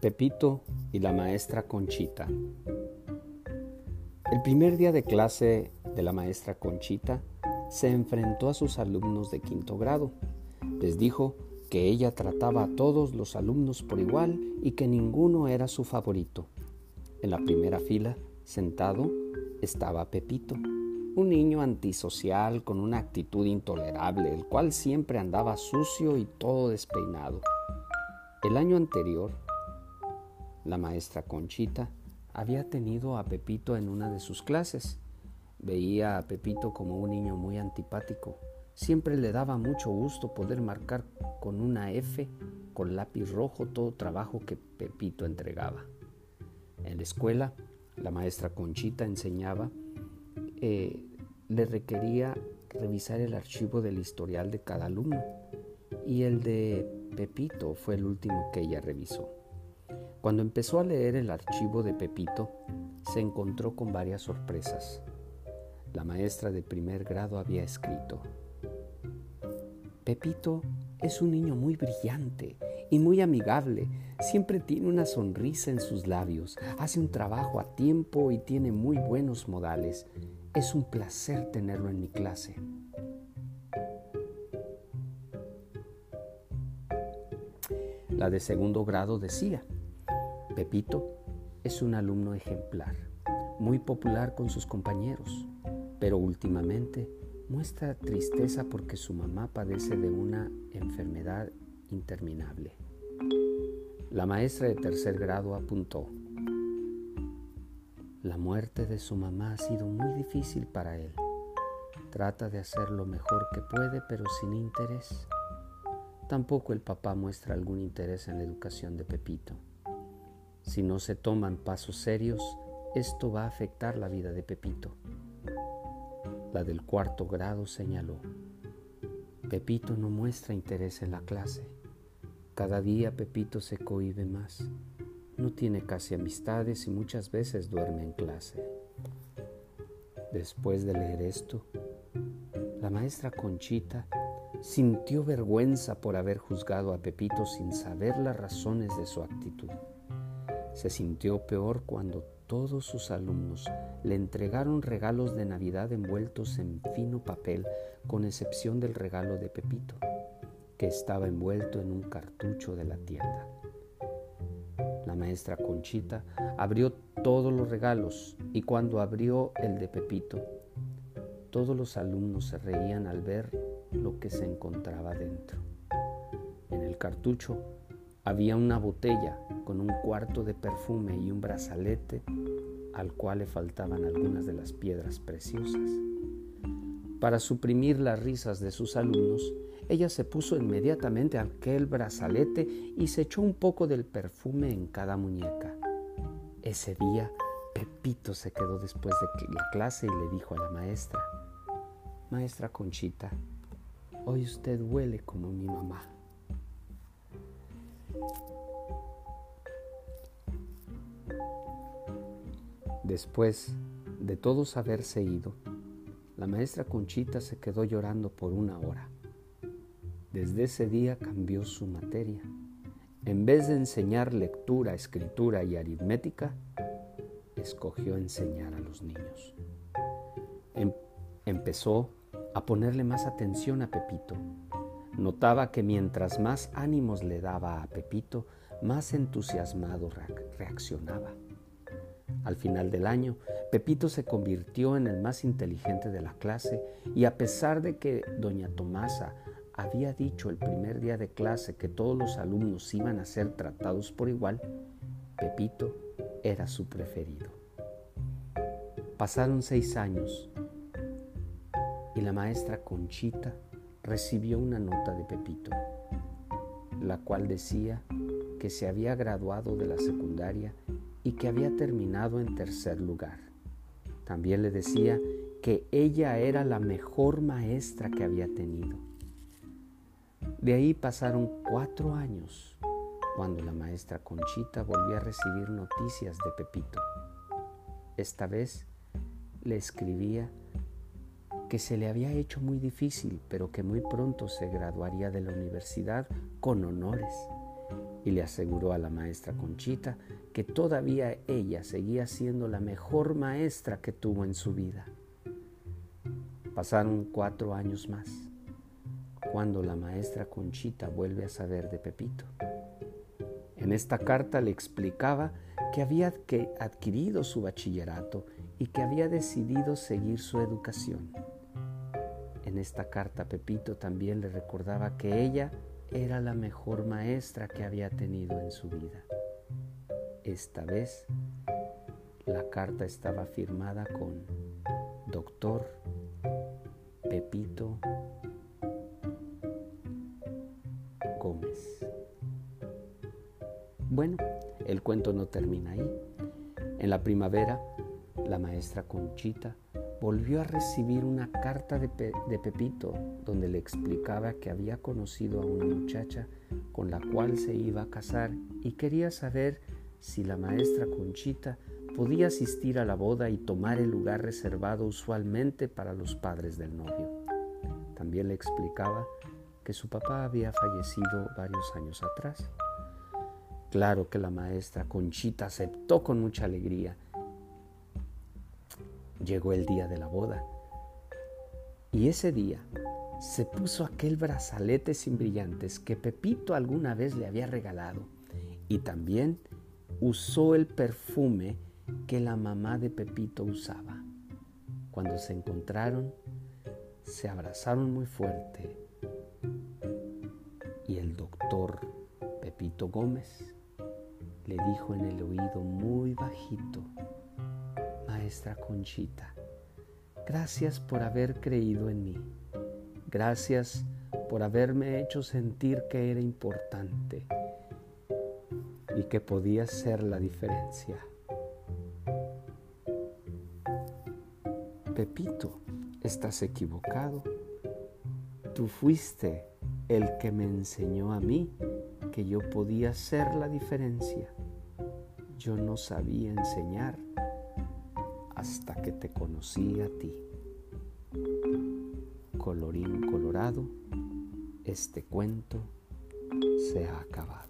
Pepito y la maestra Conchita. El primer día de clase de la maestra Conchita se enfrentó a sus alumnos de quinto grado. Les dijo que ella trataba a todos los alumnos por igual y que ninguno era su favorito. En la primera fila, sentado, estaba Pepito, un niño antisocial con una actitud intolerable, el cual siempre andaba sucio y todo despeinado. El año anterior, la maestra Conchita había tenido a Pepito en una de sus clases. Veía a Pepito como un niño muy antipático. Siempre le daba mucho gusto poder marcar con una F con lápiz rojo todo trabajo que Pepito entregaba. En la escuela, la maestra Conchita enseñaba, eh, le requería revisar el archivo del historial de cada alumno y el de Pepito fue el último que ella revisó. Cuando empezó a leer el archivo de Pepito, se encontró con varias sorpresas. La maestra de primer grado había escrito, Pepito es un niño muy brillante y muy amigable. Siempre tiene una sonrisa en sus labios, hace un trabajo a tiempo y tiene muy buenos modales. Es un placer tenerlo en mi clase. La de segundo grado decía, Pepito es un alumno ejemplar, muy popular con sus compañeros, pero últimamente muestra tristeza porque su mamá padece de una enfermedad interminable. La maestra de tercer grado apuntó, la muerte de su mamá ha sido muy difícil para él. Trata de hacer lo mejor que puede, pero sin interés. Tampoco el papá muestra algún interés en la educación de Pepito. Si no se toman pasos serios, esto va a afectar la vida de Pepito. La del cuarto grado señaló, Pepito no muestra interés en la clase. Cada día Pepito se cohibe más. No tiene casi amistades y muchas veces duerme en clase. Después de leer esto, la maestra Conchita sintió vergüenza por haber juzgado a Pepito sin saber las razones de su actitud. Se sintió peor cuando todos sus alumnos le entregaron regalos de Navidad envueltos en fino papel, con excepción del regalo de Pepito, que estaba envuelto en un cartucho de la tienda. La maestra Conchita abrió todos los regalos y cuando abrió el de Pepito, todos los alumnos se reían al ver lo que se encontraba dentro. En el cartucho había una botella con un cuarto de perfume y un brazalete al cual le faltaban algunas de las piedras preciosas. Para suprimir las risas de sus alumnos, ella se puso inmediatamente aquel brazalete y se echó un poco del perfume en cada muñeca. Ese día, Pepito se quedó después de la clase y le dijo a la maestra, Maestra Conchita, hoy usted huele como mi mamá. Después de todos haberse ido, la maestra Conchita se quedó llorando por una hora. Desde ese día cambió su materia. En vez de enseñar lectura, escritura y aritmética, escogió enseñar a los niños. Em empezó a ponerle más atención a Pepito. Notaba que mientras más ánimos le daba a Pepito, más entusiasmado reaccionaba. Al final del año, Pepito se convirtió en el más inteligente de la clase y a pesar de que doña Tomasa había dicho el primer día de clase que todos los alumnos iban a ser tratados por igual, Pepito era su preferido. Pasaron seis años y la maestra Conchita recibió una nota de Pepito, la cual decía que se había graduado de la secundaria y que había terminado en tercer lugar. También le decía que ella era la mejor maestra que había tenido. De ahí pasaron cuatro años cuando la maestra Conchita volvió a recibir noticias de Pepito. Esta vez le escribía que se le había hecho muy difícil, pero que muy pronto se graduaría de la universidad con honores y le aseguró a la maestra Conchita que todavía ella seguía siendo la mejor maestra que tuvo en su vida. Pasaron cuatro años más, cuando la maestra Conchita vuelve a saber de Pepito. En esta carta le explicaba que había adquirido su bachillerato y que había decidido seguir su educación. En esta carta Pepito también le recordaba que ella era la mejor maestra que había tenido en su vida. Esta vez la carta estaba firmada con Doctor Pepito Gómez. Bueno, el cuento no termina ahí. En la primavera, la maestra Conchita volvió a recibir una carta de, Pepito donde le explicaba que había conocido a una muchacha con la cual se iba a casar y quería saber si la maestra Conchita podía asistir a la boda y tomar el lugar reservado usualmente para los padres del novio. También le explicaba que su papá había fallecido varios años atrás. Claro que la maestra Conchita aceptó con mucha alegría Llegó el día de la boda. Y ese día se puso aquel brazalete sin brillantes que Pepito alguna vez le había regalado. Y también usó el perfume que la mamá de Pepito usaba. Cuando se encontraron, se abrazaron muy fuerte. Y el doctor Pepito Gómez le dijo en el oído muy bajito, maestra Conchita. Gracias por haber creído en mí. Gracias por haberme hecho sentir que era importante y que podía ser la diferencia. Pepito, estás equivocado. Tú fuiste el que me enseñó a mí que yo podía ser la diferencia. Yo no sabía enseñar hasta que te conocí a ti. Colorín colorado, este cuento se ha acabado.